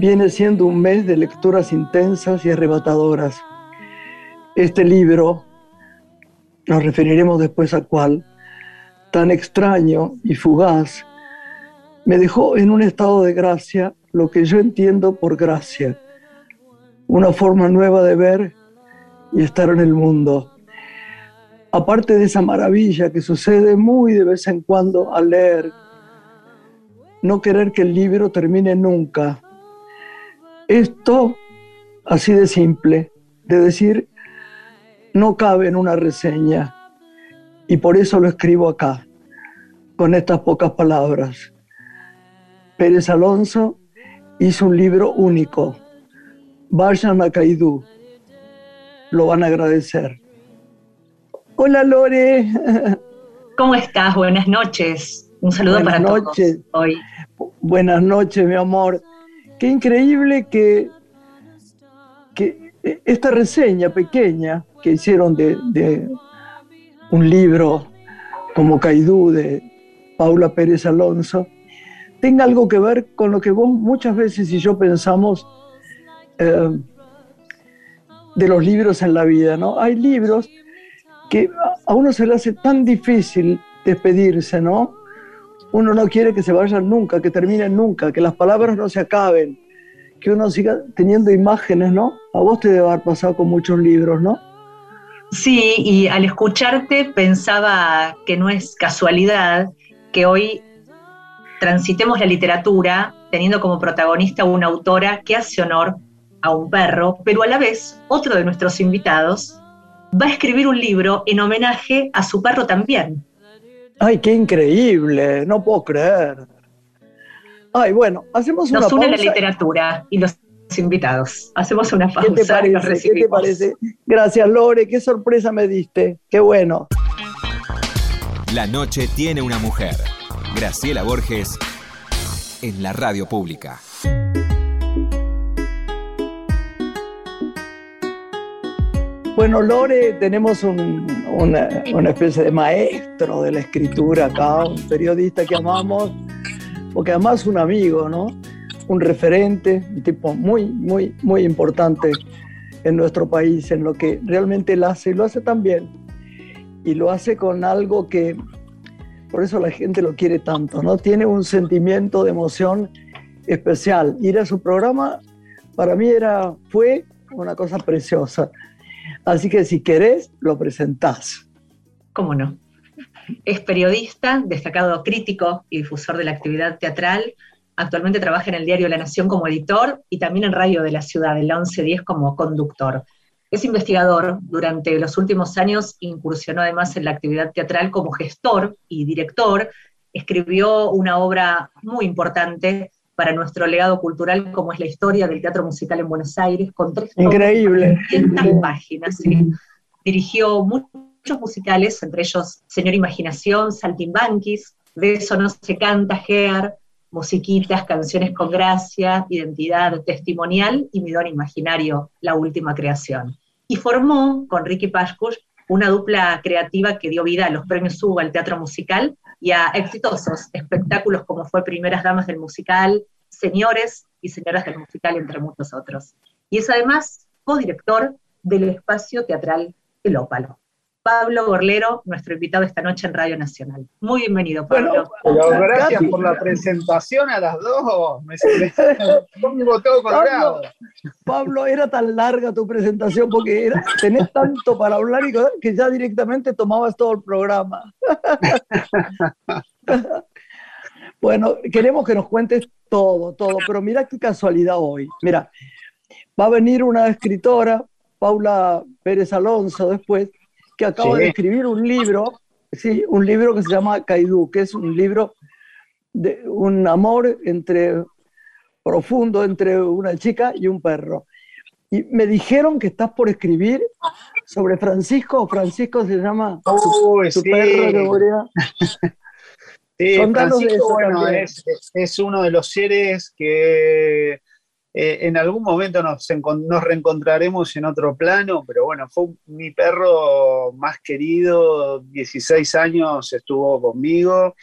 viene siendo un mes de lecturas intensas y arrebatadoras. Este libro, nos referiremos después a cuál, tan extraño y fugaz, me dejó en un estado de gracia lo que yo entiendo por gracia, una forma nueva de ver y estar en el mundo. Aparte de esa maravilla que sucede muy de vez en cuando al leer, no querer que el libro termine nunca. Esto, así de simple, de decir, no cabe en una reseña y por eso lo escribo acá, con estas pocas palabras. Pérez Alonso hizo un libro único. Vayan a Caidú. Lo van a agradecer. Hola Lore. ¿Cómo estás? Buenas noches. Un saludo para noches. todos hoy. Buenas noches, mi amor. Qué increíble que, que esta reseña pequeña que hicieron de, un libro como Caidú de Paula Pérez Alonso tenga algo que ver con lo que vos muchas veces y yo pensamos eh, de los libros en la vida, ¿no? Hay libros que a uno se le hace tan difícil despedirse, ¿no? Uno no quiere que se vayan nunca, que terminen nunca, que las palabras no se acaben, que uno siga teniendo imágenes, ¿no? A vos te debe haber pasado con muchos libros, ¿no? Sí, y al escucharte pensaba que no es casualidad que hoy transitemos la literatura teniendo como protagonista una autora que hace honor a un perro, pero a la vez otro de nuestros invitados va a escribir un libro en homenaje a su perro también. ¡Ay, qué increíble! No puedo creer. Ay, bueno, hacemos una Nos une la literatura y los invitados. Hacemos una pausa. ¿Qué te parece? ¿Qué te parece? Gracias, Lore. Qué sorpresa me diste. Qué bueno. La noche tiene una mujer. Graciela Borges en la radio pública. Bueno, Lore, tenemos una, especie de maestro de la escritura acá, un periodista que amamos, porque además un amigo, ¿no? Un referente, un tipo muy, muy, muy importante en nuestro país, en lo que realmente él hace, y lo hace tan bien, y lo hace con algo que, por eso la gente lo quiere tanto, ¿no? Tiene un sentimiento de emoción especial. Ir a su programa, para mí era, fue una cosa preciosa Así que si querés, lo presentás. ¿Cómo no? Es periodista, destacado crítico y difusor de la actividad teatral. Actualmente trabaja en el diario La Nación como editor y también en Radio de la Ciudad, el 1110 como conductor. Es investigador. Durante los últimos años incursionó además en la actividad teatral como gestor y director. Escribió una obra muy importante para nuestro legado cultural, como es la historia del teatro musical en Buenos Aires, con tres Increíble. páginas. Dirigió muchos musicales, entre ellos Señor Imaginación, Saltimbanquis, De eso no se canta, Gear, Musiquitas, Canciones con Gracia, Identidad Testimonial y Mi Don Imaginario, La Última Creación. Y formó con Ricky Pascuch una dupla creativa que dio vida a los premios Hugo al teatro musical y a exitosos espectáculos como fue Primeras Damas del Musical, Señores y Señoras del Musical, entre muchos otros. Y es además codirector del espacio teatral El Ópalo. Pablo Gorlero, nuestro invitado esta noche en Radio Nacional. Muy bienvenido, Pablo. gracias por la presentación a las dos. Me, todo Pablo, Pablo, era tan larga tu presentación porque era, tenés tanto para hablar y que ya directamente tomabas todo el programa. bueno, queremos que nos cuentes todo, todo, pero mira qué casualidad hoy. Mira, va a venir una escritora, Paula Pérez Alonso, después, que acaba de escribir un libro, sí, un libro que se llama Caidú, que es un libro de un amor entre profundo entre una chica y un perro. Y me dijeron que estás por escribir sobre Francisco. Francisco se llama tu, perro de Sí, Francisco, bueno, es, es, uno de los seres que eh, en algún momento nos, nos, reencontraremos en otro plano, pero bueno, fue mi perro más querido, 16 años estuvo conmigo.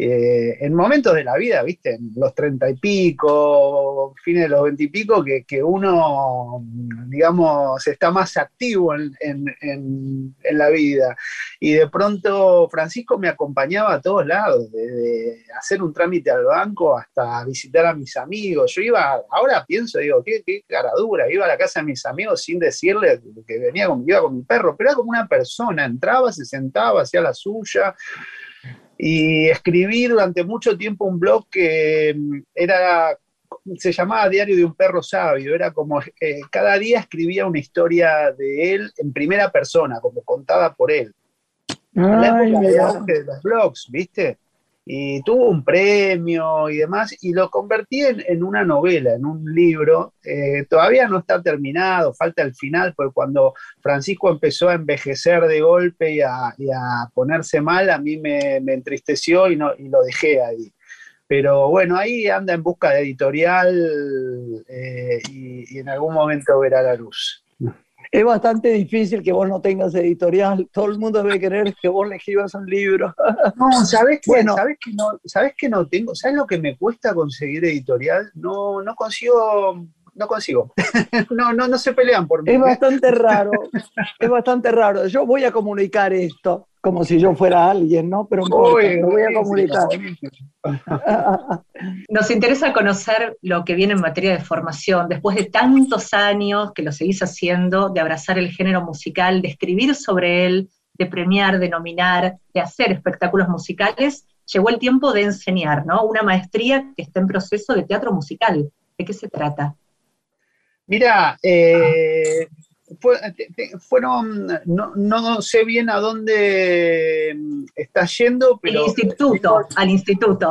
Eh, en momentos de la vida, ¿viste? En los treinta y pico, fines de los veinte y pico, que, uno, digamos, está más activo en, la vida. Y de pronto Francisco me acompañaba a todos lados, desde hacer un trámite al banco hasta visitar a mis amigos. Yo iba, ahora pienso, digo, qué, qué cara dura, iba a la casa de mis amigos sin decirles que venía iba con mi perro, pero era como una persona, entraba, se sentaba, hacía la suya y escribí durante mucho tiempo un blog que mm, era se llamaba Diario de un perro sabio, era como eh, cada día escribía una historia de él en primera persona, como contada por él. Ay, la de los blogs, ¿viste? Y tuvo un premio y demás, y lo convertí en, una novela, en un libro. Eh, todavía no está terminado, falta el final, porque cuando Francisco empezó a envejecer de golpe y a, ponerse mal, a mí me, entristeció y, no, y lo dejé ahí. Pero bueno, ahí anda en busca de editorial eh, y en algún momento verá la luz es bastante difícil que vos no tengas editorial. Todo el mundo debe querer que vos le escribas un libro. No, ¿sabes qué? ¿Sabes que no, ¿Sabes que no tengo? ¿Sabes lo que me cuesta conseguir editorial? No, no consigo no consigo. no, no, no se pelean por mí. Es bastante raro, es bastante raro. Yo voy a comunicar esto como si yo fuera alguien, ¿no? Pero me voy a comunicar. Nos interesa conocer lo que viene en materia de formación, después de tantos años que lo seguís haciendo, de abrazar el género musical, de escribir sobre él, de premiar, de nominar, de hacer espectáculos musicales, llegó el tiempo de enseñar, ¿no? Una maestría que está en proceso de teatro musical. ¿De qué se trata? Mira, eh, fueron, no, sé bien a dónde mm, está yendo, pero... El instituto, al instituto.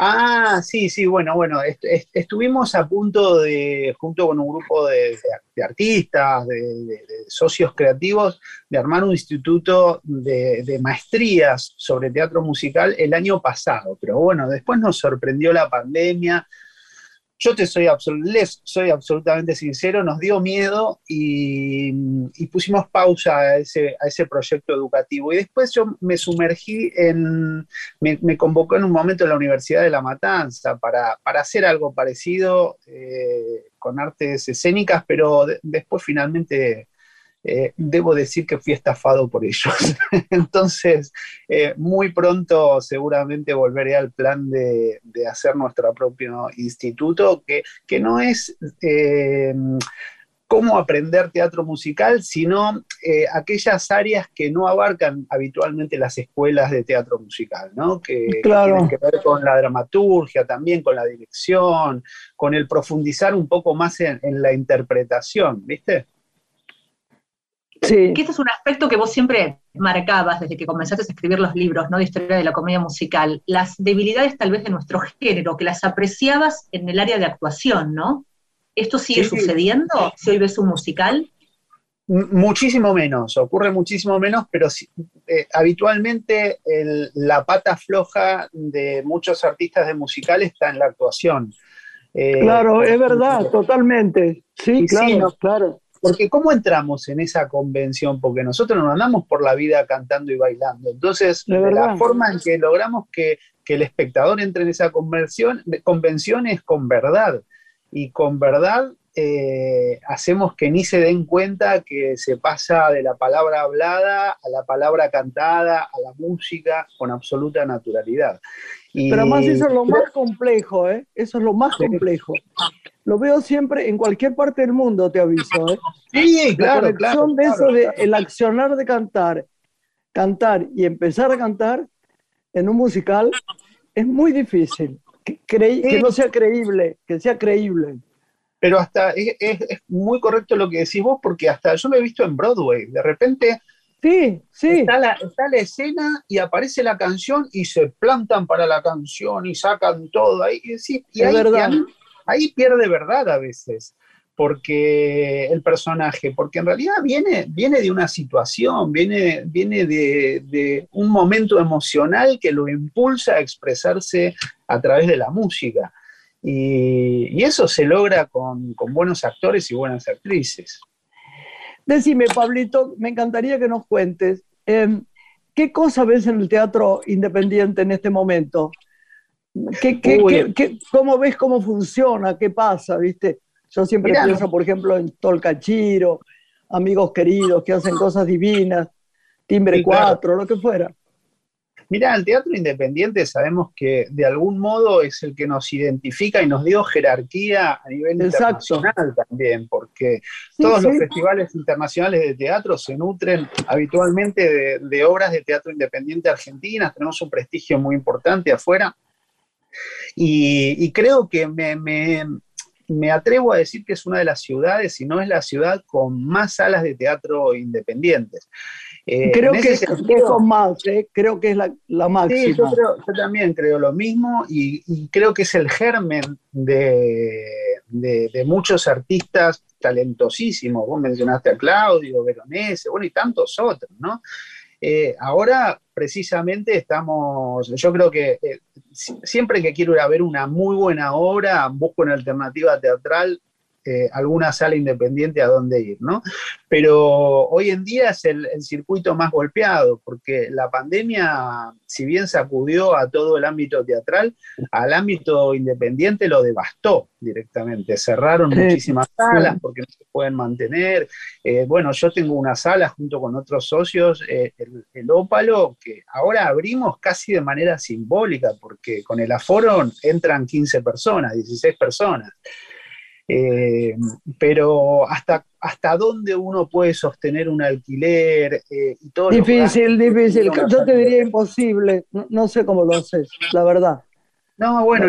Ah, sí, sí, bueno, bueno, estuvimos a punto de, junto con un grupo de, artistas, de, socios creativos, de armar un instituto de, maestrías sobre teatro musical el año pasado, pero bueno, después nos sorprendió la pandemia, yo te soy, les soy absolutamente sincero, nos dio miedo y, pusimos pausa a ese, a ese, proyecto educativo. Y después yo me sumergí en, me, convocó en un momento en la Universidad de La Matanza para, hacer algo parecido eh, con artes escénicas, pero después finalmente eh, debo decir que fui estafado por ellos. Entonces, eh, muy pronto seguramente volveré al plan de, hacer nuestro propio instituto, que, que no es eh, cómo aprender teatro musical, sino aquellas áreas que no abarcan habitualmente las escuelas de teatro musical, ¿no? que, tienen que ver con la dramaturgia, también con la dirección, con el profundizar un poco más en, en la interpretación, ¿viste? Que este es un aspecto que vos siempre marcabas desde que comenzaste a escribir los libros ¿no? de historia de la comedia musical, las debilidades tal vez de nuestro género, que las apreciabas en el área de actuación, ¿no? ¿Esto sigue sucediendo si hoy ves un musical? Muchísimo menos, ocurre muchísimo menos, pero eh, habitualmente la pata floja de muchos artistas de musical está en la actuación. Eh, claro, es verdad, totalmente. Sí, claro, claro. Porque ¿cómo entramos en esa convención? Porque nosotros nos andamos por la vida cantando y bailando. Entonces, la forma en que logramos que, el espectador entre en esa convención, convención es con verdad. Y con verdad eh, hacemos que ni se den cuenta que se pasa de la palabra hablada a la palabra cantada, a la música, con absoluta naturalidad. Pero además eso es lo más complejo, ¿eh? Eso es lo más complejo. Lo veo siempre en cualquier parte del mundo, te aviso. ¿eh? Sí, claro, la claro. de eso, de el accionar de cantar, cantar y empezar a cantar en un musical es muy difícil. Que, que no sea creíble, que sea creíble. Pero hasta es, es, muy correcto lo que decís vos, porque hasta yo lo he visto en Broadway. De repente Sí, sí. Está la, está la, escena y aparece la canción y se plantan para la canción y sacan todo ahí. Y, sí, y ahí, verdad ahí pierde verdad a veces, porque el personaje, porque en realidad viene, viene de una situación, viene, viene de, un momento emocional que lo impulsa a expresarse a través de la música. Y, eso se logra con, buenos actores y buenas actrices. Decime, Pablito, me encantaría que nos cuentes, em, ¿qué cosa ves en el teatro independiente en este momento? Cómo ves cómo funciona? ¿Qué pasa? ¿Viste? Yo siempre pienso, por ejemplo, en Tolcachiro, amigos queridos que hacen cosas divinas, Timbre 4, lo que fuera. Mira, el teatro independiente sabemos que de algún modo es el que nos identifica y nos dio jerarquía a nivel internacional también, porque todos los festivales internacionales de teatro se nutren habitualmente de, obras de teatro independiente argentinas, tenemos un prestigio muy importante afuera. Y, creo que me, me atrevo a decir que es una de las ciudades, si no es la ciudad con más salas de teatro independientes. Eh, creo que es, más, ¿eh? creo que es la, máxima. Sí, yo, también creo lo mismo y, creo que es el germen de, muchos artistas talentosísimos. Vos mencionaste a Claudio, Veronese, bueno, y tantos otros, ¿no? Eh, ahora, precisamente, estamos, yo creo que siempre que quiero ir a ver una muy buena obra, busco una alternativa teatral eh, alguna sala independiente a dónde ir, ¿no? Pero hoy en día es el, circuito más golpeado, porque la pandemia, si bien sacudió a todo el ámbito teatral, al ámbito independiente lo devastó directamente. Cerraron muchísimas salas porque no se pueden mantener. Eh, bueno, yo tengo una sala junto con otros socios, eh, el, el Ópalo, que ahora abrimos casi de manera simbólica, porque con el aforo entran 15 personas, 16 personas. Eh, pero hasta, hasta dónde uno puede sostener un alquiler eh, y todo Difícil, difícil. Yo te diría imposible. No, sé cómo lo haces, la verdad. No, bueno,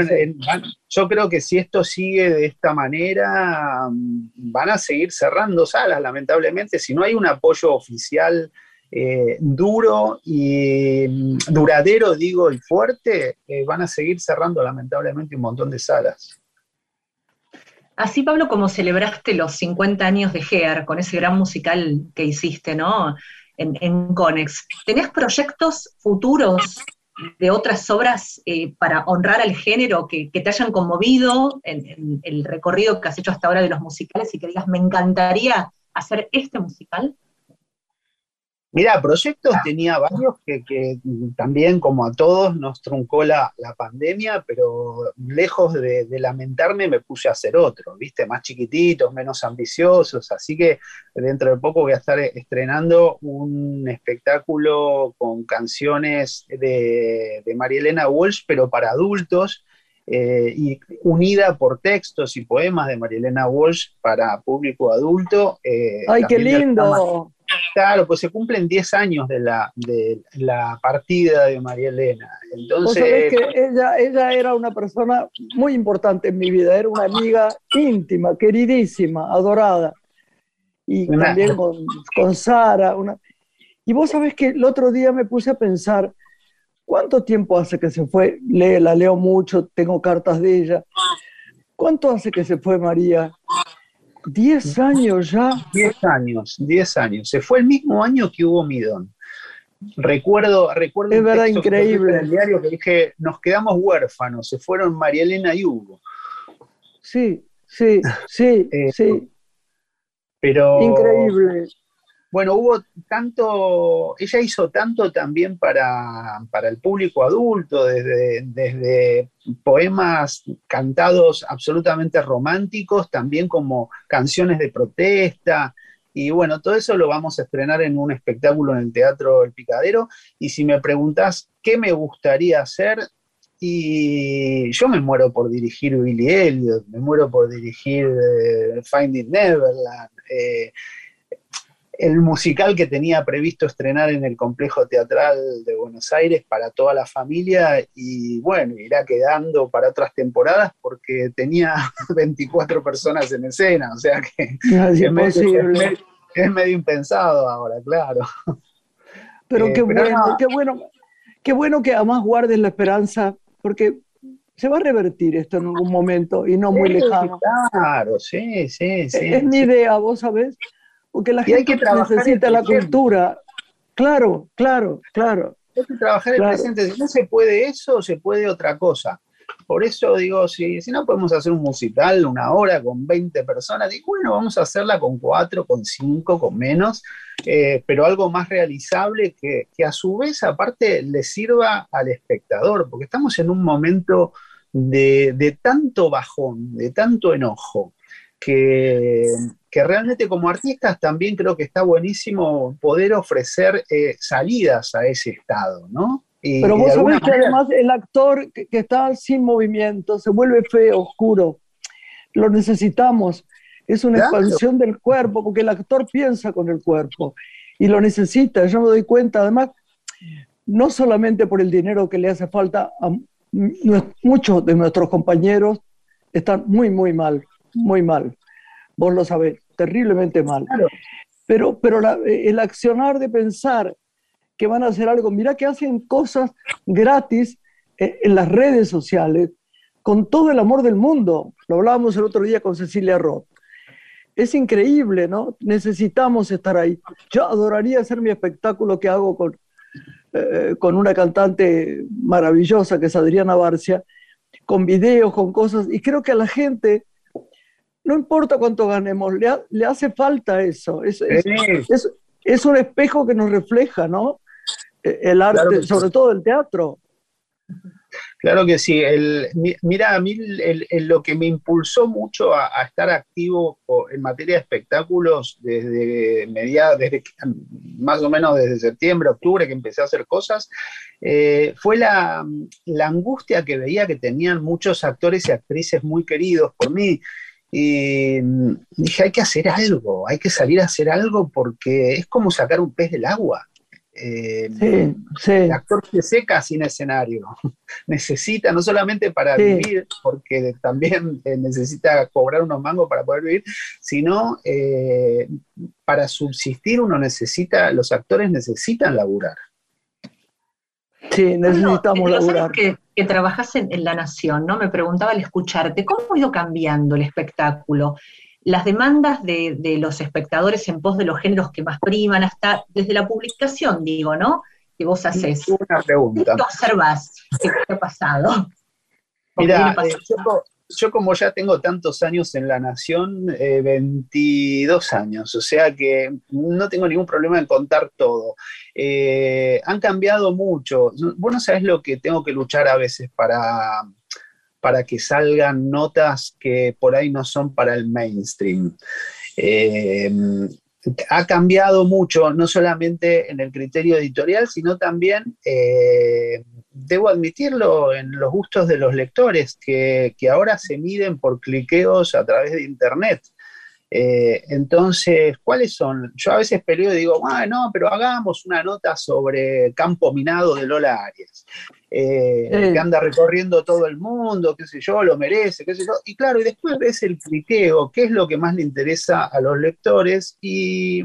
yo creo que si esto sigue de esta manera, mm, van a seguir cerrando salas, lamentablemente. Si no hay un apoyo oficial eh, duro y mm, duradero, digo, y fuerte, van a seguir cerrando lamentablemente un montón de salas. Así, Pablo, como celebraste los 50 años de GEAR con ese gran musical que hiciste, ¿no? En, Conex, ¿tenés proyectos futuros de otras obras eh, para honrar al género que, te hayan conmovido en, en, el recorrido que has hecho hasta ahora de los musicales y que digas, me encantaría hacer este musical? Mira, proyectos tenía varios que, también, como a todos, nos truncó la, pandemia, pero lejos de, lamentarme me puse a hacer otro, ¿viste? Más chiquititos, menos ambiciosos. Así que dentro de poco voy a estar estrenando un espectáculo con canciones de, de María Elena Walsh, pero para adultos. Eh, y unida por textos y poemas de María Elena Walsh para público adulto. Eh, ¡Ay, qué lindo! Claro, pues se cumplen 10 años de la, de la partida de María Elena. Entonces, que ella, ella era una persona muy importante en mi vida, era una amiga íntima, queridísima, adorada. Y también con, con Sara. Una... Y vos sabés que el otro día me puse a pensar, ¿cuánto tiempo hace que se fue? la leo mucho, tengo cartas de ella. ¿Cuánto hace que se fue María? ¿Diez años ya? Diez años, diez años. Se fue el mismo año que hubo Midón. Recuerdo, recuerdo es verdad, increíble. en el diario que dije, nos quedamos huérfanos, se fueron María Elena y Hugo. Sí, sí, sí, eh, sí. Pero, Increíble. Bueno, hubo tanto, ella hizo tanto también para, el público adulto, desde, desde, poemas cantados absolutamente románticos, también como canciones de protesta. Y bueno, todo eso lo vamos a estrenar en un espectáculo en el Teatro El Picadero. Y si me preguntás qué me gustaría hacer, y yo me muero por dirigir Billy Elliot, me muero por dirigir eh, Finding Neverland. Eh, el musical que tenía previsto estrenar en el complejo teatral de Buenos Aires para toda la familia y bueno, irá quedando para otras temporadas porque tenía 24 personas en escena, o sea que es, medio, impensado ahora, claro. Pero eh, qué bueno, qué bueno, qué bueno que además guardes la esperanza porque se va a revertir esto en algún momento y no muy lejano. Claro, sí, sí, sí. Es, mi idea, vos sabés porque la gente que necesita la cultura. Claro, claro, claro. Hay que trabajar el presente. Si no se puede eso, se puede otra cosa. Por eso digo, si, si no podemos hacer un musical una hora con 20 personas, digo, bueno, vamos a hacerla con cuatro, con cinco, con menos, eh, pero algo más realizable que, que, a su vez aparte le sirva al espectador, porque estamos en un momento de, de tanto bajón, de tanto enojo, que, que, realmente como artistas también creo que está buenísimo poder ofrecer eh, salidas a ese estado, ¿no? Pero vos sabés que además el actor que, está sin movimiento se vuelve feo, oscuro. Lo necesitamos. Es una expansión del cuerpo, porque el actor piensa con el cuerpo y lo necesita. Yo me doy cuenta, además, no solamente por el dinero que le hace falta a muchos de nuestros compañeros, están muy, muy mal, muy mal. Vos lo sabés, terriblemente mal. Pero, pero el accionar de pensar que van a hacer algo. Mira que hacen cosas gratis en, las redes sociales con todo el amor del mundo. Lo hablábamos el otro día con Cecilia Roth. Es increíble, ¿no? Necesitamos estar ahí. Yo adoraría hacer mi espectáculo que hago con, eh, con una cantante maravillosa que es Adriana Barcia, con videos, con cosas, y creo que a la gente, no importa cuánto ganemos, le, le hace falta eso. Es, es, es, es, un espejo que nos refleja, ¿no? el arte, sobre todo el teatro. Claro que sí. El, mira, a mí lo que me impulsó mucho a, estar activo en materia de espectáculos desde mediados, desde más o menos desde septiembre, octubre, que empecé a hacer cosas, eh, fue la, la, angustia que veía que tenían muchos actores y actrices muy queridos por mí. Y dije, hay que hacer algo, hay que salir a hacer algo porque es como sacar un pez del agua. Eh, el actor se seca sin escenario. necesita, no solamente para vivir, porque también eh, necesita cobrar unos mangos para poder vivir, sino eh, para subsistir uno necesita, los actores necesitan laburar. Sí, necesitamos laburar. Que, que trabajas en, en, La Nación, ¿no? Me preguntaba al escucharte, ¿cómo ha ido cambiando el espectáculo? las demandas de, los espectadores en pos de los géneros que más priman, hasta desde la publicación, digo, ¿no? Que vos haces. Una pregunta. ¿Qué observas? ¿Qué ha pasado? Mira, eh, yo, como ya tengo tantos años en La Nación, 22 eh, años, o sea que no tengo ningún problema en contar todo. Eh, han cambiado mucho. Vos no sabés lo que tengo que luchar a veces para para que salgan notas que por ahí no son para el mainstream. Eh, ha cambiado mucho, no solamente en el criterio editorial, sino también, eh, debo admitirlo, en los gustos de los lectores, que, que ahora se miden por cliqueos a través de Internet. Eh, entonces, ¿cuáles son? Yo a veces peleo y digo, ah, no, pero hagamos una nota sobre campo minado de Lola Arias, eh, que anda recorriendo todo el mundo, qué sé yo, lo merece, qué sé yo. Y claro, y después ves el cliqueo, qué es lo que más le interesa a los lectores, y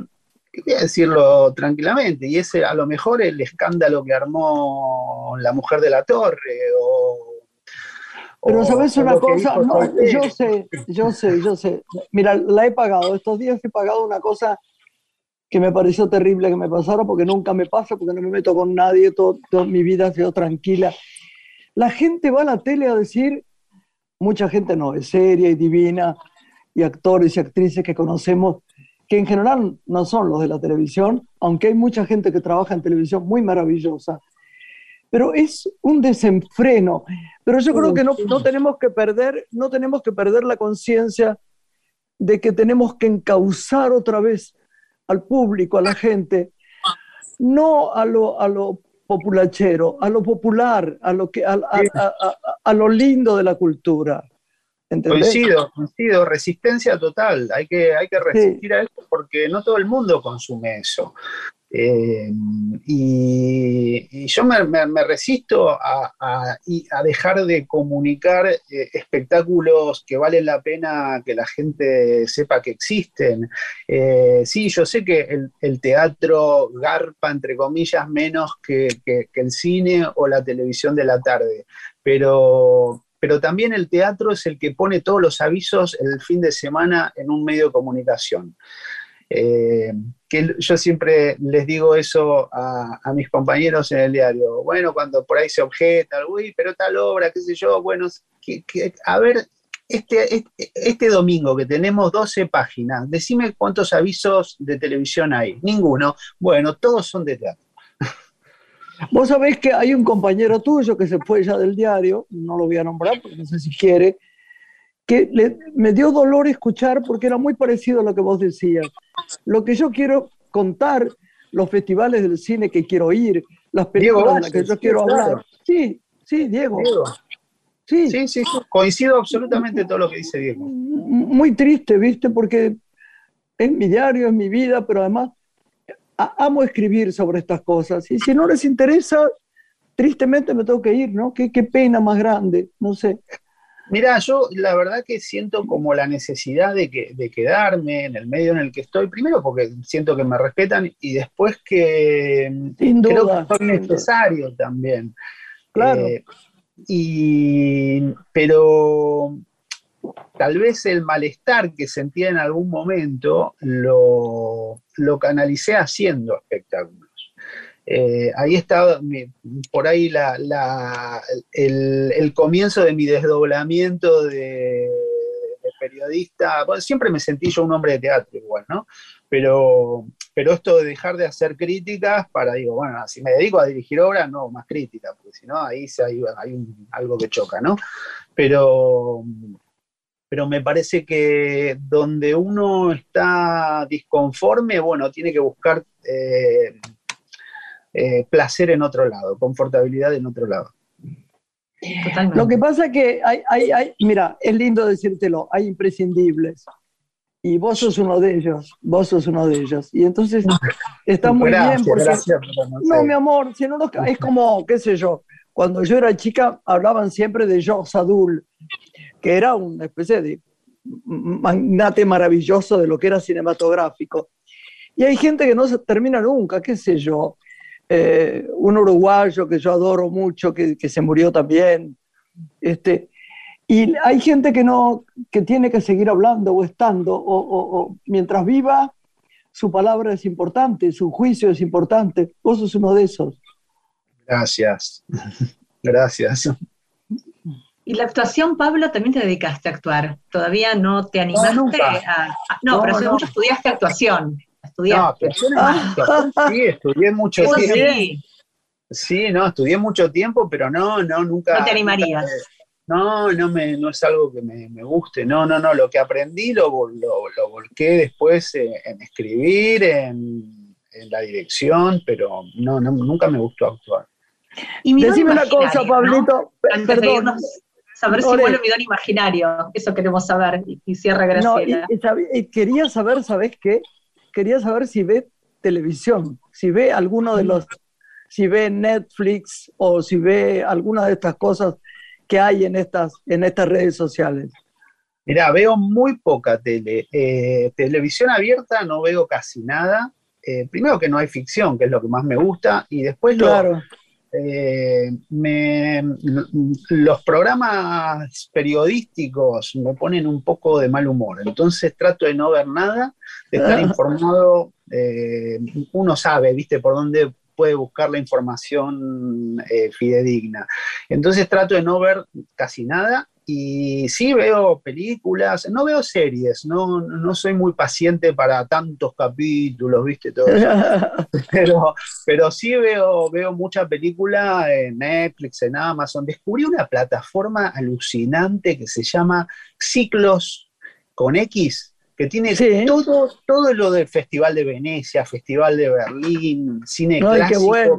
voy a decirlo tranquilamente, y ese a lo mejor el escándalo que armó la mujer de la torre, o pero sabes una cosa, yo sé, yo sé, yo sé. Mira, la he pagado. Estos días he pagado una cosa que me pareció terrible que me pasara porque nunca me pasa, porque no me meto con nadie, toda mi vida ha sido tranquila. La gente va a la tele a decir, mucha gente no, es seria y divina, y actores y actrices que conocemos, que en general no son los de la televisión, aunque hay mucha gente que trabaja en televisión muy maravillosa, pero es un desenfreno. Pero yo creo que no, no tenemos que perder, no tenemos que perder la conciencia de que tenemos que encauzar otra vez al público, a la gente, no a lo, a lo populachero, a lo popular, a lo, que, a, a, a, lo lindo de la cultura. Coincido, coincido, resistencia total. Hay que, hay que resistir a esto porque no todo el mundo consume eso. Eh, y, yo me, resisto a, dejar de comunicar eh, espectáculos que valen la pena que la gente sepa que existen. Eh, sí, yo sé que el, teatro garpa, entre comillas, menos que, el cine o la televisión de la tarde, pero, pero también el teatro es el que pone todos los avisos el fin de semana en un medio de comunicación. que yo siempre les digo eso a, mis compañeros en el diario. Bueno, cuando por ahí se objeta, uy, pero tal obra, qué sé yo, bueno, a ver, este, este, este, domingo que tenemos 12 páginas, decime cuántos avisos de televisión hay. Ninguno. Bueno, todos son de teatro. Vos sabés que hay un compañero tuyo que se fue ya del diario, no lo voy a nombrar porque no sé si quiere, que me dio dolor escuchar porque era muy parecido a lo que vos decías. Lo que yo quiero contar, los festivales del cine que quiero ir, las películas de las que yo quiero hablar. Sí, sí, Diego. Sí. sí, sí, coincido absolutamente en todo lo que dice Diego. Muy triste, ¿viste? Porque es mi diario, es mi vida, pero además amo escribir sobre estas cosas. Y si no les interesa, tristemente me tengo que ir, ¿no? Qué, qué pena más grande, no sé. Mira, yo la verdad que siento como la necesidad de, que, de quedarme en el medio en el que estoy, primero porque siento que me respetan y después que Sin duda, creo que soy necesario también. Claro. Eh, y, pero tal vez el malestar que sentía en algún momento lo, canalicé haciendo espectáculos. Eh, ahí está por ahí el, comienzo de mi desdoblamiento de, periodista. siempre me sentí yo un hombre de teatro igual, ¿no? Pero, pero esto de dejar de hacer críticas para, digo, bueno, si me dedico a dirigir obras, no, más críticas, porque si no, ahí hay, hay algo que choca, ¿no? Pero, pero me parece que donde uno está disconforme, bueno, tiene que buscar eh, eh, placer en otro lado, confortabilidad en otro lado. Lo que pasa es que hay, hay, hay, mira, es lindo decírtelo, hay imprescindibles. Y vos sos uno de ellos, vos sos uno de ellos. Y entonces está muy bien porque... no, mi amor, si no, es como, qué sé yo, cuando yo era chica hablaban siempre de Georges Sadul, que era una especie de magnate maravilloso de lo que era cinematográfico. Y hay gente que no termina nunca, qué sé yo, eh, un uruguayo que yo adoro mucho, que, se murió también. Este, y hay gente que, no, que tiene que seguir hablando o estando, o, mientras viva, su palabra es importante, su juicio es importante. Vos sos uno de esos. Gracias, gracias. Y la actuación, Pablo, también te dedicaste a actuar. Todavía no te animaste a, No, pero hace mucho estudiaste actuación. No, sí, estudié mucho tiempo. Sí. no, estudié mucho tiempo, pero no, no, nunca. No te animarías. no, no, me, no es algo que me, guste. No, no, no. Lo que aprendí lo, lo, volqué después en, escribir, en, la dirección, pero no, no, nunca me gustó actuar. Y Decime una cosa, Pablito. perdón. Saber si vuelve mi don imaginario. Eso queremos saber. Y, cierra Graciela. No, y, quería saber, ¿sabes qué? quería saber si ve televisión, si ve alguno de los, si ve Netflix o si ve alguna de estas cosas que hay en estas, en estas redes sociales. Mira, veo muy poca tele. Eh, televisión abierta no veo casi nada. Eh, primero que no hay ficción, que es lo que más me gusta, y después claro. Eh, los programas periodísticos me ponen un poco de mal humor, entonces trato de no ver nada, de estar informado, eh, uno sabe, viste, por dónde puede buscar la información eh, fidedigna. Entonces trato de no ver casi nada y sí veo películas, no veo series, no, no soy muy paciente para tantos capítulos, viste, todo eso. pero, pero sí veo, veo mucha película en Netflix, en Amazon. Descubrí una plataforma alucinante que se llama Ciclos con X, que tiene todo, todo lo del Festival de Venecia, Festival de Berlín, cine clásico, bueno,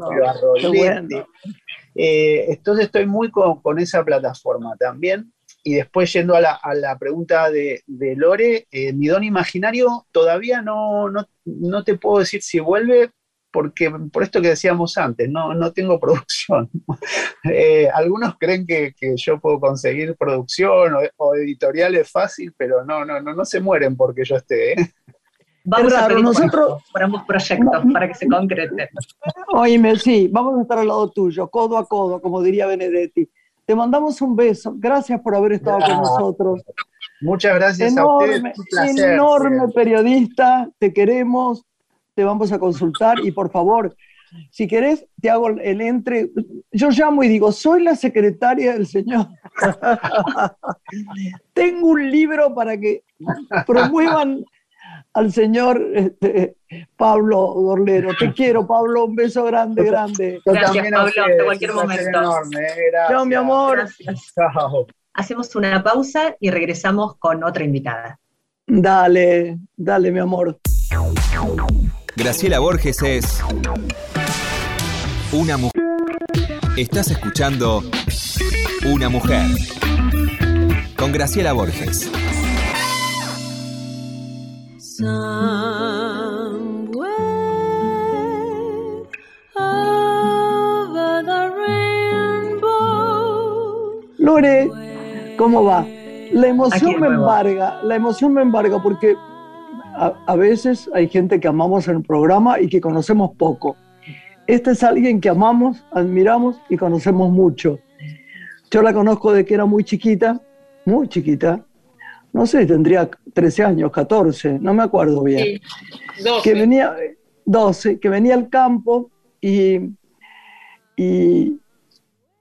eh, entonces estoy muy con, con, esa plataforma también. Y después yendo a la, pregunta de, Lore, eh, mi don imaginario todavía no, no, te puedo decir si vuelve, porque por esto que decíamos antes, no, no tengo producción. Eh, algunos creen que, yo puedo conseguir producción o, editoriales fácil, pero no, no, no, no se mueren porque yo esté. ¿eh? Vamos a pedir nosotros por ambos proyectos para que se concreten. Oíme, sí, vamos a estar al lado tuyo, codo a codo, como diría Benedetti. Te mandamos un beso. Gracias por haber estado con nosotros. Muchas gracias enorme, a ustedes. enorme periodista. Te queremos. te vamos a consultar y por favor, si querés, te hago el entre. Yo llamo y digo, soy la secretaria del Señor. Tengo un libro para que promuevan al señor este, Pablo Dorlero. Te quiero, Pablo. Un beso grande, grande. Gracias, Pablo. Hasta cualquier momento. Chao, mi amor. Chao. Hacemos una pausa y regresamos con otra invitada. Dale, dale, mi amor. Graciela Borges es una mujer. Estás escuchando Una mujer con Graciela Borges. Lore, ¿cómo va? La emoción me embarga, la emoción me embarga porque a, veces hay gente que amamos en el programa y que conocemos poco. Este es alguien que amamos, admiramos y conocemos mucho. Yo la conozco de que era muy chiquita, muy chiquita. No sé, tendría 13 años, 14, no me acuerdo bien. 12. Que venía, 12, que venía al campo y, y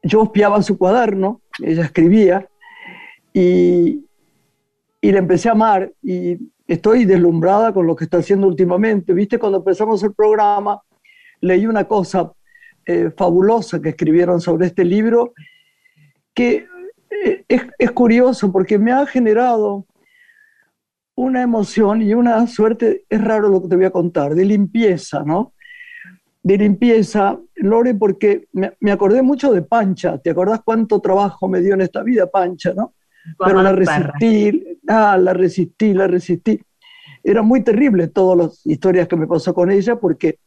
yo espiaba su cuaderno, ella escribía, y, y le empecé a amar y estoy deslumbrada con lo que está haciendo últimamente. Viste, cuando empezamos el programa, leí una cosa eh, fabulosa que escribieron sobre este libro, que es, es, curioso porque me ha generado una emoción y una suerte, es raro lo que te voy a contar, de limpieza, ¿no? De limpieza, Lore, porque me, me acordé mucho de Pancha. ¿Te acordás cuánto trabajo me dio en esta vida Pancha, no? Pero la resistí, ah, la resistí, la resistí. Era muy terrible todas las historias que me pasó con ella porque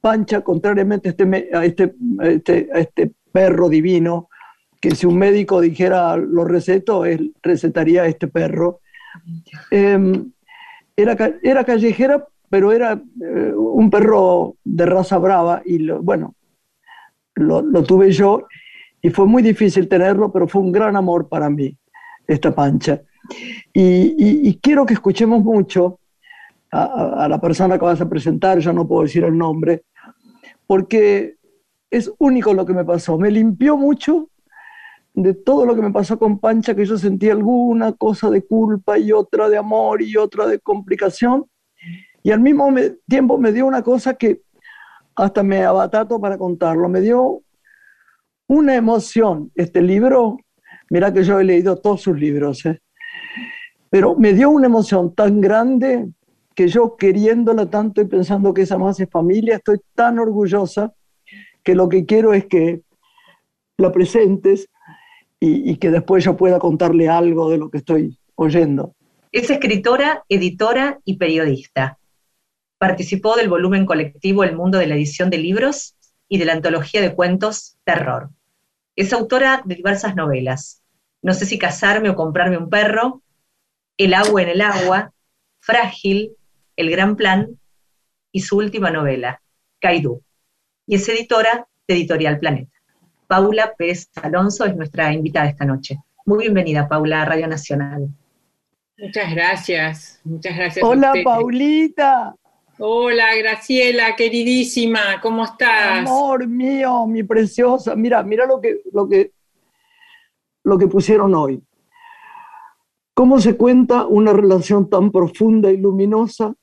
Pancha, contrariamente a este, a este, este, este perro divino, que si un médico dijera lo receto, él recetaría a este perro. Em, era, era callejera, pero era eh, un perro de raza brava y lo, bueno, lo, lo, tuve yo y fue muy difícil tenerlo, pero fue un gran amor para mí, esta pancha. Y, y, quiero que escuchemos mucho a, a, la persona que vas a presentar, yo no puedo decir el nombre, porque es único lo que me pasó. Me limpió mucho de todo lo que me pasó con Pancha, que yo sentí alguna cosa de culpa y otra de amor y otra de complicación. Y al mismo tiempo me dio una cosa que hasta me abatato para contarlo. Me dio una emoción. Este libro, mira que yo he leído todos sus libros, ¿eh? pero me dio una emoción tan grande que yo queriéndola tanto y pensando que esa más es familia, estoy tan orgullosa que lo que quiero es que la presentes y, que después yo pueda contarle algo de lo que estoy oyendo. Es escritora, editora y periodista. Participó del volumen colectivo El Mundo de la Edición de Libros y de la antología de cuentos Terror. Es autora de diversas novelas. No sé si casarme o comprarme un perro, El agua en el agua, Frágil, El gran plan y su última novela, Kaidú. Y es editora de Editorial Planeta. Paula Pérez Alonso es nuestra invitada esta noche. Muy bienvenida, Paula, a Radio Nacional. Muchas gracias, muchas gracias. Hola, Paulita. Hola, Graciela, queridísima, ¿cómo estás? Amor mío, mi preciosa. Mira, mira lo que, lo que, lo que pusieron hoy. ¿Cómo se cuenta una relación tan profunda y luminosa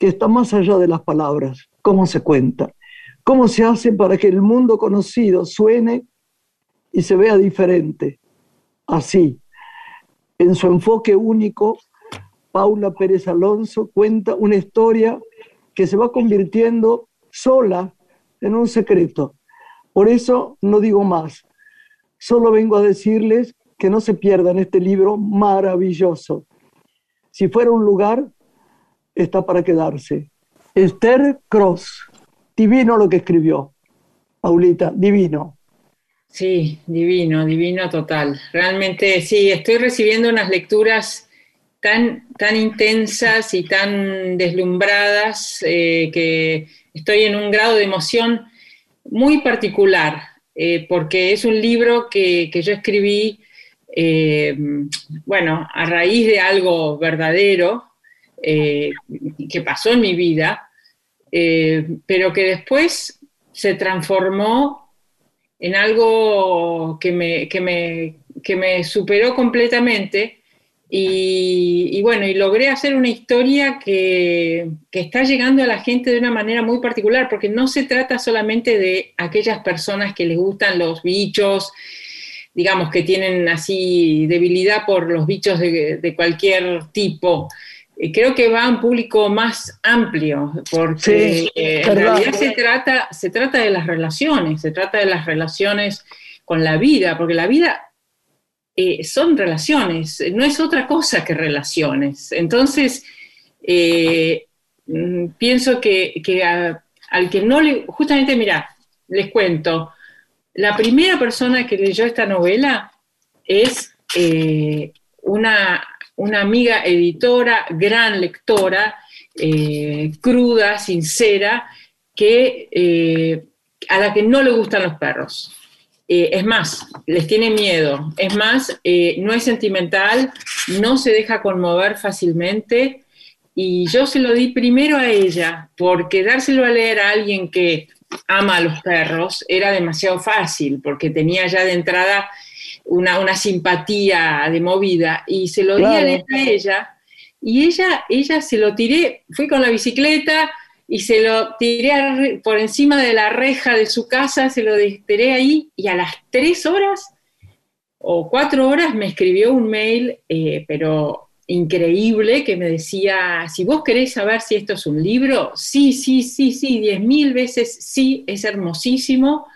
que está más allá de las palabras? ¿Cómo se cuenta? ¿Cómo se hace para que el mundo conocido suene y se vea diferente? Así, en su enfoque único, Paula Pérez Alonso cuenta una historia que se va convirtiendo sola en un secreto. Por eso no digo más, solo vengo a decirles que no se pierdan este libro maravilloso. Si fuera un lugar, está para quedarse. Esther Cross. Divino lo que escribió, Paulita, divino. Sí, divino, divino total. Realmente sí, estoy recibiendo unas lecturas tan, tan intensas y tan deslumbradas eh, que estoy en un grado de emoción muy particular, eh, porque es un libro que, yo escribí, eh, bueno, a raíz de algo verdadero que pasó en mi vida eh, pero que después se transformó en algo que me, que me, que me superó completamente y, bueno, y logré hacer una historia que, está llegando a la gente de una manera muy particular, porque no se trata solamente de aquellas personas que les gustan los bichos, digamos, que tienen así debilidad por los bichos de, cualquier tipo. Eh, creo que va a un público más amplio, porque en realidad se trata, se trata de las relaciones, se trata de las relaciones con la vida, porque la vida eh, son relaciones, no es otra cosa que relaciones. Entonces, eh, mm, pienso que, al que no le, justamente, mira, les cuento, la primera persona que leyó esta novela es eh, una, una, amiga editora, gran lectora, cruda, sincera, que, a la que no le gustan los perros. Eh, es más, les tiene miedo, es más, eh, no es sentimental, no se deja conmover fácilmente y yo se lo di primero a ella porque dárselo a leer a alguien que ama a los perros era demasiado fácil porque tenía ya de entrada una, simpatía de movida y se lo di a ella y ella, ella se lo tiré, fui con la bicicleta, y se lo tiré por encima de la reja de su casa, se lo tiré ahí y a las tres horas o cuatro horas me escribió un mail, eh, pero increíble, que me decía, si vos querés saber si esto es un libro, sí, sí, sí, sí, diez mil veces sí, es hermosísimo,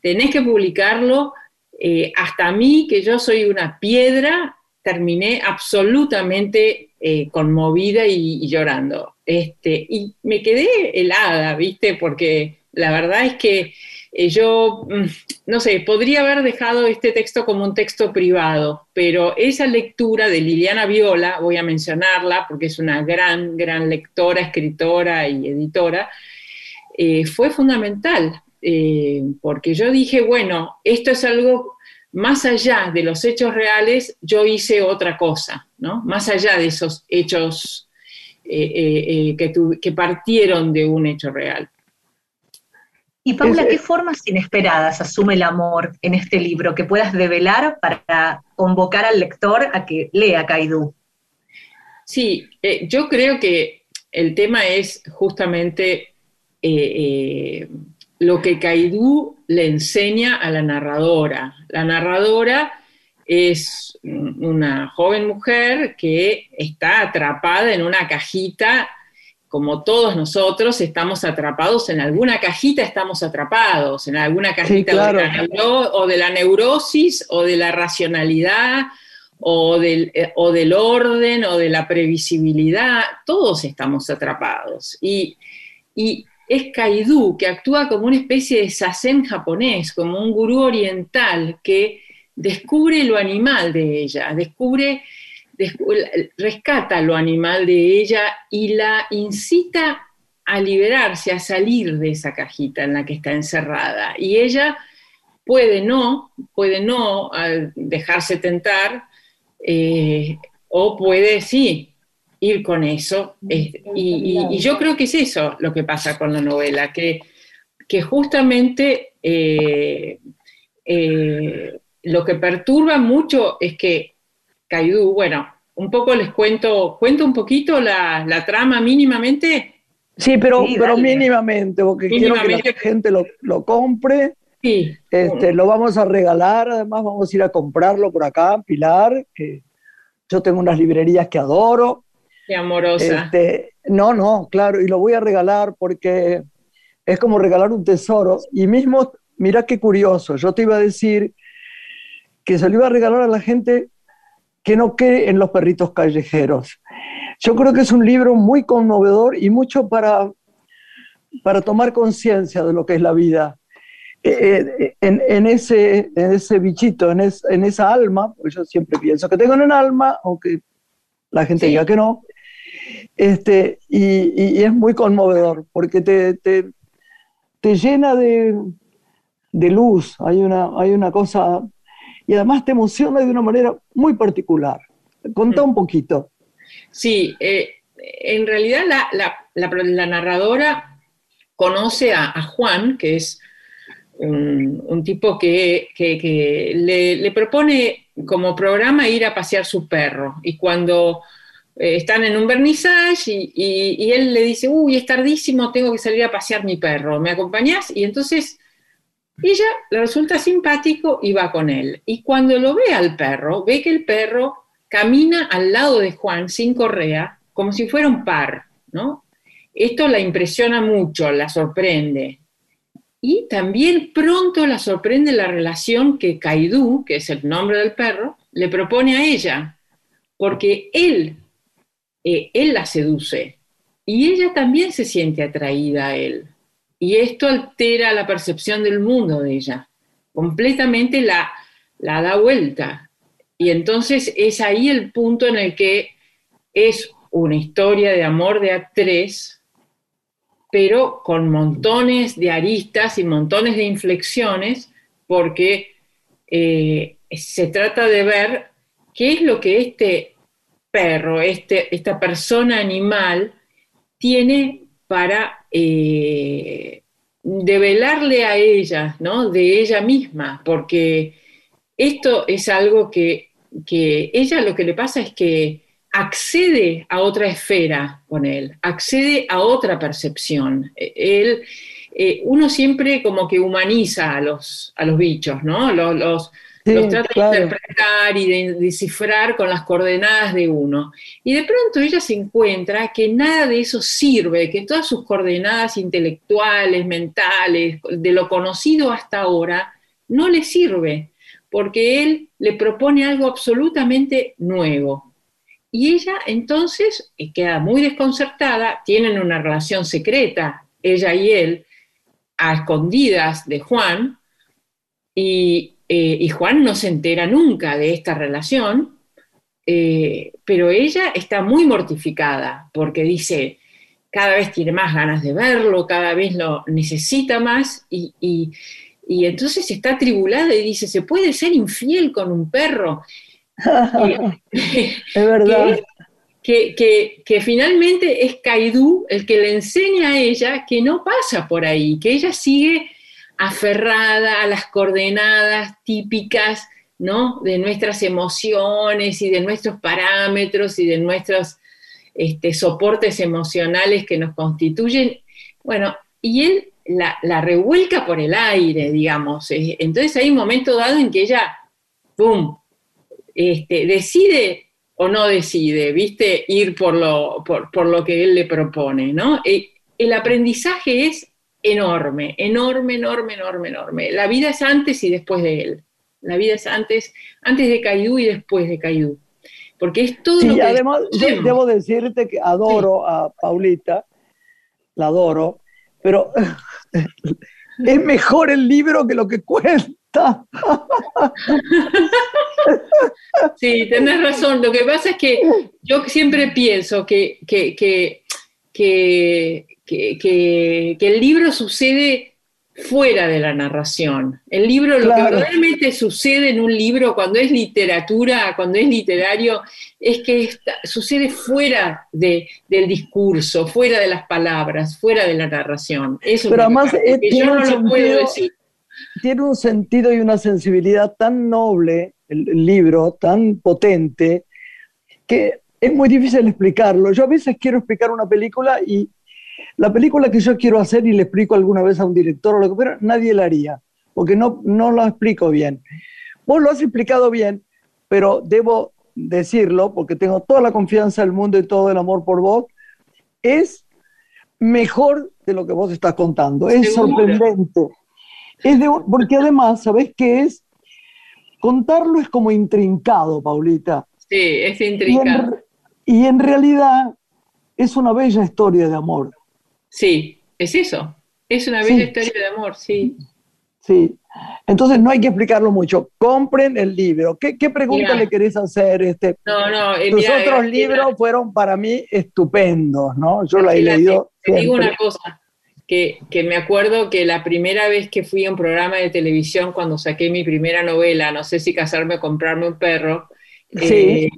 tenés que publicarlo. Eh, hasta mí, que yo soy una piedra, terminé absolutamente eh, conmovida y llorando. Este, y me quedé helada, ¿viste? Porque la verdad es que eh, yo, mm, no sé, podría haber dejado este texto como un texto privado, pero esa lectura de Liliana Viola, voy a mencionarla porque es una gran, gran lectora, escritora y editora, fue fundamental, eh, porque yo dije, bueno, esto es algo más allá de los hechos reales, yo hice otra cosa, ¿no? Más allá de esos hechos eh, eh, eh, que, que partieron de un hecho real. Y Paula, ¿qué formas inesperadas asume el amor en este libro que puedas develar para convocar al lector a que lea Kaidú? Sí, yo creo que el tema es justamente lo que Kaidú le enseña a la narradora. La narradora es una joven mujer que está atrapada en una cajita, como todos nosotros estamos atrapados en alguna cajita, estamos atrapados en alguna cajita o de la neurosis o de la racionalidad o del, eh, o del orden o de la previsibilidad, todos estamos atrapados. Y, y es Kaidu, que actúa como una especie de sasen japonés, como un gurú oriental que descubre lo animal de ella, descubre, rescata lo animal de ella y la incita a liberarse, a salir de esa cajita en la que está encerrada. Y ella puede no, puede no dejarse tentar, eh, o puede sí ir con eso. y, yo creo que es eso lo que pasa con la novela, que, que justamente eh, eh, lo que perturba mucho es que Caidú, bueno, un poco les cuento, cuento un poquito la, trama mínimamente. Sí, pero, pero mínimamente, porque quiero que la gente lo, compre. Sí. Este, lo vamos a regalar, además vamos a ir a comprarlo por acá, Pilar, que yo tengo unas librerías que adoro. Qué amorosa. Este, no, no, claro, y lo voy a regalar porque es como regalar un tesoro. Y mismo, mira qué curioso, yo te iba a decir que se lo iba a regalar a la gente que no cree en los perritos callejeros. Yo creo que es un libro muy conmovedor y mucho para, para tomar conciencia de lo que es la vida. Eh, eh, en, ese, en ese bichito, en, en esa alma, porque yo siempre pienso que tengo un alma, aunque la gente diga que no, este, y, es muy conmovedor, porque te, te, te llena de, de, luz, hay una, hay una cosa y además te emociona de una manera muy particular. Contá un poquito. Sí, eh, en realidad la, narradora conoce a, Juan, que es un, tipo que, le, propone como programa ir a pasear su perro. Y cuando eh, están en un vernissage y, él le dice, uy, es tardísimo, tengo que salir a pasear mi perro, ¿me acompañás? Y entonces ella le resulta simpático y va con él. Y cuando lo ve al perro, ve que el perro camina al lado de Juan sin correa, como si fuera un par, ¿no? Esto la impresiona mucho, la sorprende. Y también pronto la sorprende la relación que Kaidú, que es el nombre del perro, le propone a ella, porque él, eh, él la seduce y ella también se siente atraída a él. Y esto altera la percepción del mundo de ella, completamente la, la da vuelta. Y entonces es ahí el punto en el que es una historia de amor de actriz, pero con montones de aristas y montones de inflexiones, porque eh, se trata de ver qué es lo que este perro, este, esta persona animal, tiene para eh, develarle a ella, ¿no? De ella misma, porque esto es algo que, que ella lo que le pasa es que accede a otra esfera con él, accede a otra percepción. Él, eh, uno siempre como que humaniza a los, a los bichos, ¿no? Los, los trata de interpretar y de descifrar con las coordenadas de uno. Y de pronto ella se encuentra que nada de eso sirve, que todas sus coordenadas intelectuales, mentales, de lo conocido hasta ahora, no le sirve, porque él le propone algo absolutamente nuevo. Y ella entonces eh, queda muy desconcertada, tienen una relación secreta, ella y él, a escondidas de Juan, y, eh, Juan no se entera nunca de esta relación, eh, pero ella está muy mortificada porque dice, cada vez tiene más ganas de verlo, cada vez lo necesita más y, y entonces está atribulada y dice, ¿se puede ser infiel con un perro? es verdad. Que, que, finalmente es Kaidú el que le enseña a ella que no pasa por ahí, que ella sigue aferrada a las coordenadas típicas ¿no? de nuestras emociones y de nuestros parámetros y de nuestros este, soportes emocionales que nos constituyen. Bueno, y él la, la, revuelca por el aire, digamos. Entonces hay un momento dado en que ella, ¡pum!, este, decide o no decide, ¿viste? Ir por lo, por, lo que él le propone, ¿no? E, el aprendizaje es enorme, enorme, enorme, enorme, enorme. La vida es antes y después de él. La vida es antes, antes de Caidú y después de Caidú. Porque es todo lo que. Además, debo decirte que adoro a Paulita, la adoro, pero es mejor el libro que lo que cuenta. Sí, tenés razón. Lo que pasa es que yo siempre pienso que, que, que, el libro sucede fuera de la narración. El libro, lo que realmente sucede en un libro cuando es literatura, cuando es literario, es que sucede fuera de, del discurso, fuera de las palabras, fuera de la narración. Eso Pero además, eh, yo no lo puedo decir tiene un sentido y una sensibilidad tan noble, el, libro, tan potente, que es muy difícil explicarlo. Yo a veces quiero explicar una película y la película que yo quiero hacer y le explico alguna vez a un director o lo que fuera, nadie la haría, porque no, no lo explico bien. Vos lo has explicado bien, pero debo decirlo, porque tengo toda la confianza del mundo y todo el amor por vos, es mejor de lo que vos estás contando. Es sorprendente. Es porque además, ¿sabes qué es? Contarlo es como intrincado, Paulita. Sí, es intrincado. Y en, realidad es una bella historia de amor. Sí, es eso. Es una bella historia de amor, sí. Sí. Entonces no hay que explicarlo mucho. Compren el libro. ¿Qué, pregunta le querés hacer? Este? No, no. Eh, Los otros eh, libros fueron para mí estupendos, ¿no? Yo la he leído. Te digo una cosa que, me acuerdo que la primera vez que fui a un programa de televisión, cuando saqué mi primera novela, no sé si casarme o comprarme un perro, eh,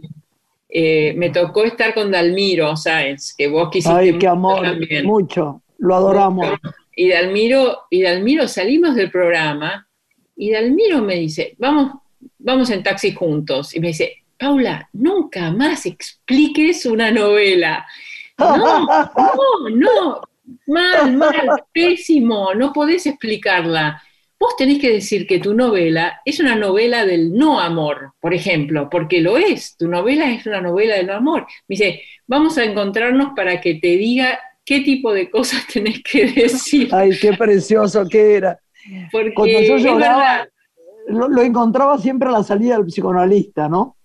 eh, me tocó estar con Dalmiro Sáenz, que vos quisiste Ay, qué amor, mucho, lo adoramos. Y Dalmiro, y Dalmiro salimos del programa y Dalmiro me dice, vamos, vamos en taxi juntos. Y me dice, Paula, nunca más expliques una novela. No, no, no, mal, mal, pésimo, no podés explicarla. Vos tenés que decir que tu novela es una novela del no amor, por ejemplo, porque lo es, tu novela es una novela del no amor. Me dice, vamos a encontrarnos para que te diga qué tipo de cosas tenés que decir. Ay, qué precioso que era. Porque Cuando yo lloraba, lo, encontraba siempre a la salida del psicoanalista, ¿no?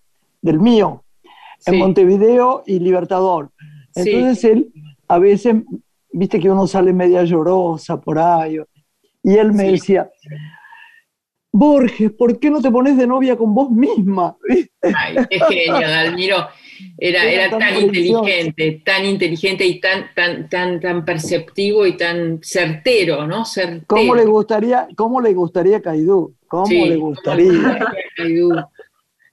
Del mío, en Montevideo y Libertador. Entonces él, a veces, viste que uno sale media llorosa por ahí, y él me decía, Borges, ¿por qué no te pones de novia con vos misma? Ay, qué genio, Dalmiro. Era, era, tan, inteligente, tan inteligente y tan, tan, tan, tan perceptivo y tan certero, ¿no? Certero. ¿Cómo le gustaría, cómo le gustaría Caidú? ¿Cómo le gustaría?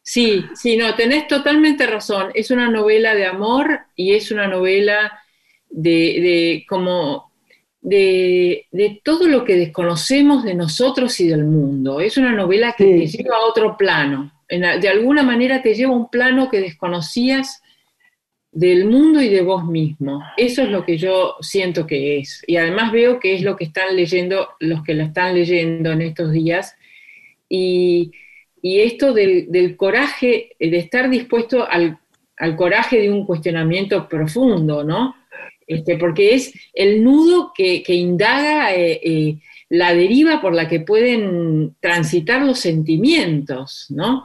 Sí, sí, no, tenés totalmente razón. Es una novela de amor y es una novela de, de como de, todo lo que desconocemos de nosotros y del mundo. Es una novela que te lleva a otro plano. de alguna manera te lleva a un plano que desconocías del mundo y de vos mismo. Eso es lo que yo siento que es. Y además veo que es lo que están leyendo los que la están leyendo en estos días. Y, esto del, coraje, de estar dispuesto al, al coraje de un cuestionamiento profundo, ¿no? Este, porque es el nudo que, indaga eh, eh, la deriva por la que pueden transitar los sentimientos, ¿no?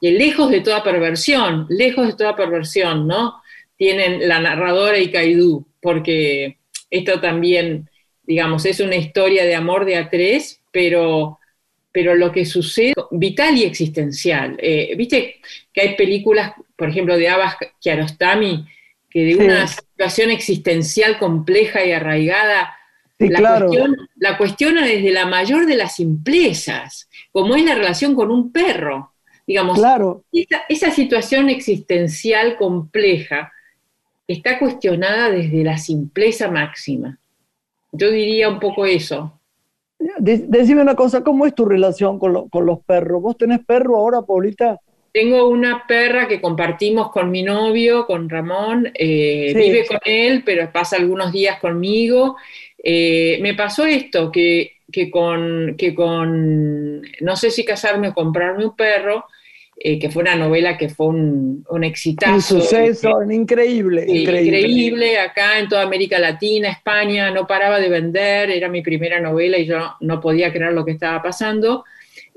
Y lejos de toda perversión, lejos de toda perversión, ¿no? Tienen la narradora y Caidú, porque esto también, digamos, es una historia de amor de a tres, pero, pero lo que sucede, vital y existencial. Eh, viste que hay películas, por ejemplo, de Abbas Kiarostami, que de una situación existencial compleja y arraigada, la, cuestiona desde la mayor de las simplezas, como es la relación con un perro. Digamos, claro. esa, situación existencial compleja está cuestionada desde la simpleza máxima. Yo diría un poco eso. Decime una cosa, ¿cómo es tu relación con, con los perros? ¿Vos tenés perro ahora, Paulita? Tengo una perra que compartimos con mi novio, con Ramón, eh, vive con él, pero pasa algunos días conmigo. Eh, me pasó esto, que, con, que con, no sé si casarme o comprarme un perro, eh, que fue una novela que fue un, un exitazo. Un suceso, increíble, increíble. Increíble, acá en toda América Latina, España, no paraba de vender, era mi primera novela y yo no podía creer lo que estaba pasando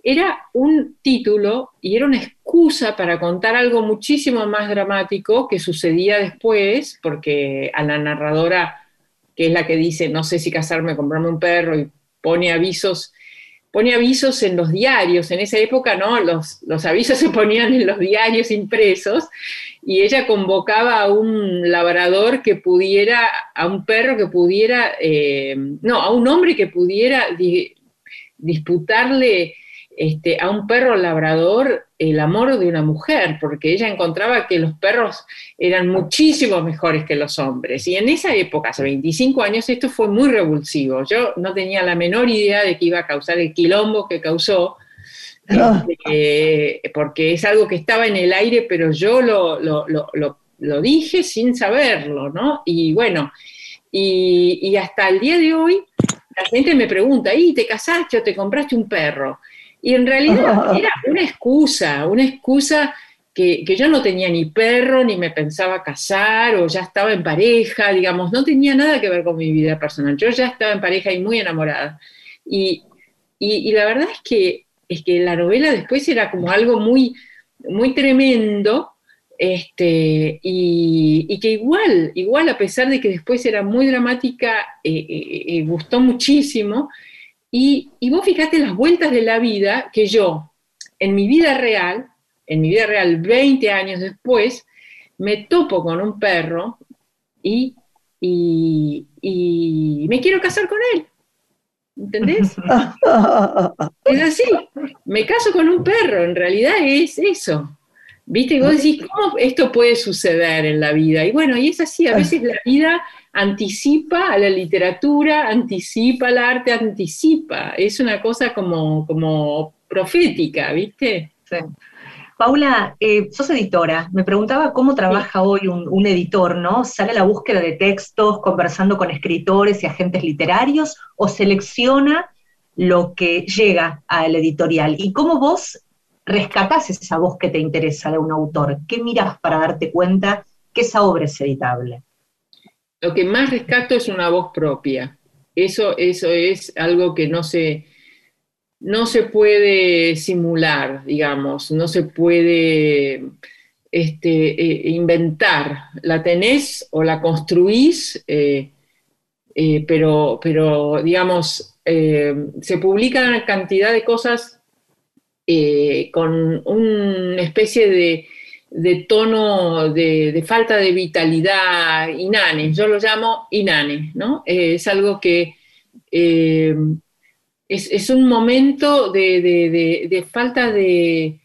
era un título y era una excusa para contar algo muchísimo más dramático que sucedía después, porque a la narradora, que es la que dice, no sé si casarme, comprarme un perro, y pone avisos, pone avisos en los diarios, en esa época no, los, los avisos se ponían en los diarios impresos, y ella convocaba a un labrador que pudiera, a un perro que pudiera, eh, no, a un hombre que pudiera disputarle este, a un perro labrador el amor de una mujer, porque ella encontraba que los perros eran muchísimo mejores que los hombres. Y en esa época, hace 25 años, esto fue muy revulsivo. Yo no tenía la menor idea de que iba a causar el quilombo que causó, ah. este, porque es algo que estaba en el aire, pero yo lo, lo, dije sin saberlo, ¿no? Y bueno, y, y, hasta el día de hoy, la gente me pregunta, ¿y te casaste o te compraste un perro? Y en realidad era una excusa, una excusa que, yo no tenía ni perro, ni me pensaba casar, o ya estaba en pareja, digamos, no tenía nada que ver con mi vida personal. Yo ya estaba en pareja y muy enamorada. Y, la verdad es que, es que la novela después era como algo muy, muy tremendo, este, y, que igual, igual a pesar de que después era muy dramática, eh, eh, eh, gustó muchísimo, y, vos fijate las vueltas de la vida que yo, en mi vida real, en mi vida real 20 años después, me topo con un perro y, me quiero casar con él. ¿Entendés? es así. Me caso con un perro, en realidad es eso. ¿Viste? Y vos decís, ¿cómo esto puede suceder en la vida? Y bueno, y es así, a veces la vida anticipa a la literatura, anticipa al arte, anticipa. Es una cosa como, como profética, ¿viste? Sí. Paula, eh, sos editora. Me preguntaba cómo trabaja hoy un, editor, ¿no? ¿Sale a la búsqueda de textos, conversando con escritores y agentes literarios, o selecciona lo que llega al editorial? ¿Y cómo vos rescatás esa voz que te interesa de un autor? ¿Qué miras para darte cuenta que esa obra es editable? Lo que más rescato es una voz propia. Eso, eso es algo que no se no se puede simular, digamos, no se puede este, eh, inventar. La tenés o la construís, eh, eh, pero, pero, digamos, se publican cantidad de cosas con una especie de, tono de, falta de vitalidad inane, yo lo llamo inane, ¿no? es algo que es, un momento de, falta de,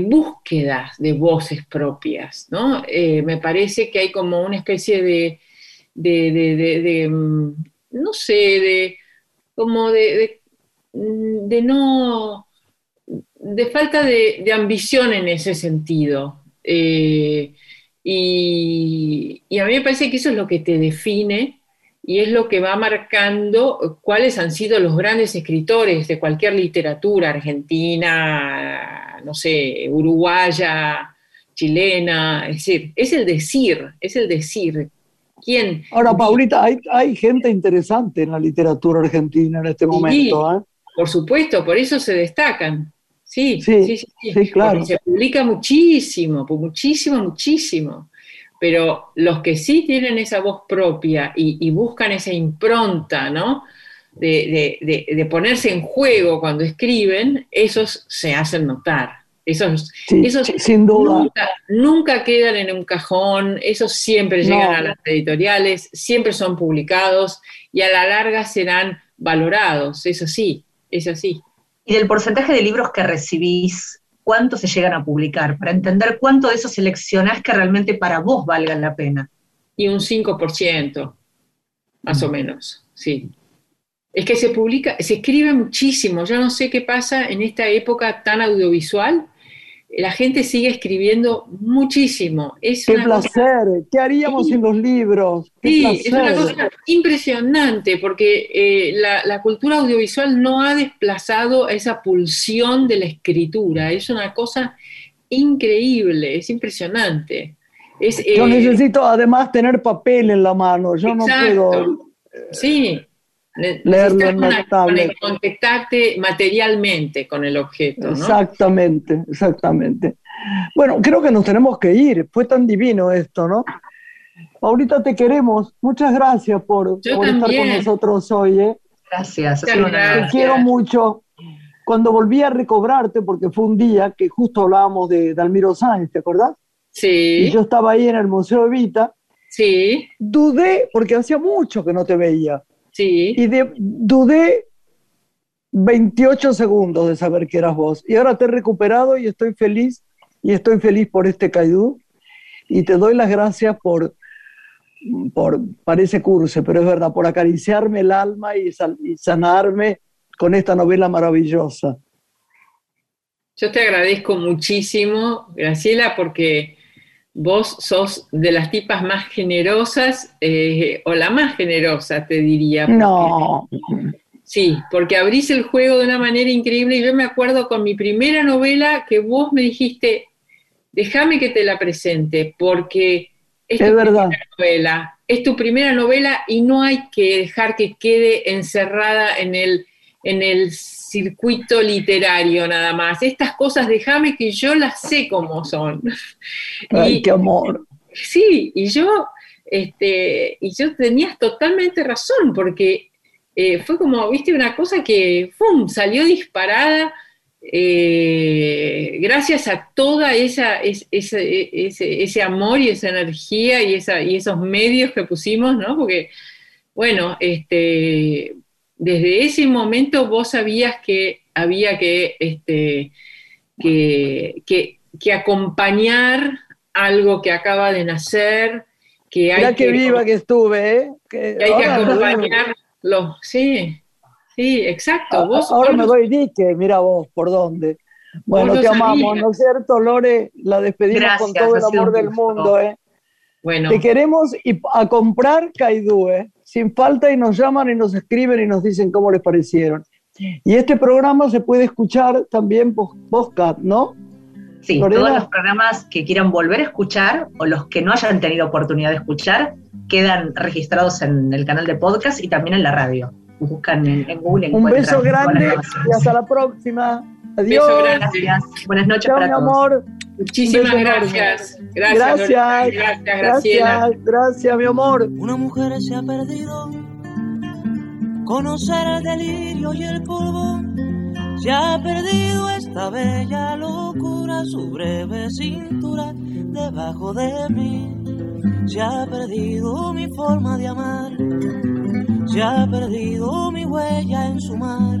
búsqueda de voces propias, ¿no? Eh, me parece que hay como una especie de, mm, no sé, de como de, no, de falta de, ambición en ese sentido. Eh, y, y, a mí me parece que eso es lo que te define y es lo que va marcando cuáles han sido los grandes escritores de cualquier literatura, argentina, no sé, uruguaya, chilena, es decir, es el decir, es el decir. ¿Quién? Ahora, Paulita, hay, hay gente interesante en la literatura argentina en este momento. ¿eh? Por supuesto, por eso se destacan. Sí, sí, sí, sí claro. se publica muchísimo, muchísimo, muchísimo pero los que sí tienen esa voz propia y, buscan esa impronta, ¿no? De, ponerse en juego cuando escriben, esos se hacen notar. Esos, sin duda. Nunca, quedan en un cajón, esos siempre llegan a las editoriales, siempre son publicados y a la larga serán valorados, eso sí, es así. Y del porcentaje de libros que recibís, cuánto se llegan a publicar, para entender cuánto de eso seleccionás que realmente para vos valgan la pena. Y un 5%, más o menos, sí. Es que se publica, se escribe muchísimo. Yo no sé qué pasa en esta época tan audiovisual, la gente sigue escribiendo muchísimo. Es Qué placer, ¿qué haríamos sin los libros? sí, es una cosa impresionante porque eh, la, cultura audiovisual no ha desplazado esa pulsión de la escritura, es una cosa increíble, es impresionante. yo eh, necesito además tener papel en la mano, yo no puedo... Sí, leerlo en una tablet. Contactarte materialmente con el objeto. Exactamente, exactamente. Bueno, creo que nos tenemos que ir. Fue tan divino esto, ¿no? Paulita, te queremos. Muchas gracias por, estar con nosotros hoy. ¿eh? Gracias. Te quiero mucho. Cuando volví a recobrarte, porque fue un día que justo hablábamos de Dalmiro Sáenz, ¿te acordás? Sí. Y yo estaba ahí en el Museo Evita. Sí. Dudé, porque hacía mucho que no te veía. Sí. Y dudé 28 segundos de saber que eras vos. Y ahora te he recuperado y estoy feliz. Y estoy feliz por este Caidú. Y te doy las gracias por, por, parece curso, pero es verdad, por acariciarme el alma y, y sanarme con esta novela maravillosa. Yo te agradezco muchísimo, Graciela, porque vos sos de las tipas más generosas, eh, o la más generosa, te diría. no. Sí, porque abrís el juego de una manera increíble y yo me acuerdo con mi primera novela que vos me dijiste, déjame que te la presente, porque es, tu verdad. primera novela, es tu primera novela y no hay que dejar que quede encerrada en el, en el circuito literario nada más. Estas cosas, déjame que yo las sé cómo son. Ay, qué amor. Sí, y yo, este, y yo tenías totalmente razón, porque eh, fue como, viste, una cosa que, ¡fum!, salió disparada. Eh, gracias a toda esa, ese, amor y esa energía y, esa, y esos medios que pusimos, ¿no? Porque, bueno, este, desde ese momento vos sabías que había que, este, que, que acompañar algo que acaba de nacer, que hay que, viva que estuve, ¿eh? Que, hay que acompañarlo, sí, sí, exacto. Ah, vos, ahora me doy dique, mira vos, por dónde. Bueno, te amamos, ¿no es cierto, Lore? La despedimos con todo el amor del mundo, ¿eh? Bueno. Te queremos a comprar Caidú, ¿eh? Sin falta y nos llaman y nos escriben y nos dicen cómo les parecieron. Y este programa se puede escuchar también podcast, ¿no? Sí, todos los programas que quieran volver a escuchar o los que no hayan tenido oportunidad de escuchar quedan registrados en el canal de podcast y también en la radio. Buscan en, Google. Un beso grande y hasta la próxima. Adiós. Beso, gracias. Buenas noches Chao, para mi amor. Muchísimas gracias. Gracias. Gracias, gracias, gracias, mi amor. Una mujer se ha perdido. Conocer el delirio y el polvo se ha perdido esta bella locura, su breve cintura debajo de mí. Se ha perdido mi forma de amar, se ha perdido mi huella en su mar.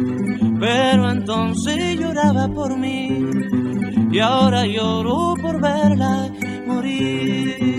Pero entonces lloraba por mí y ahora lloro por verla morir.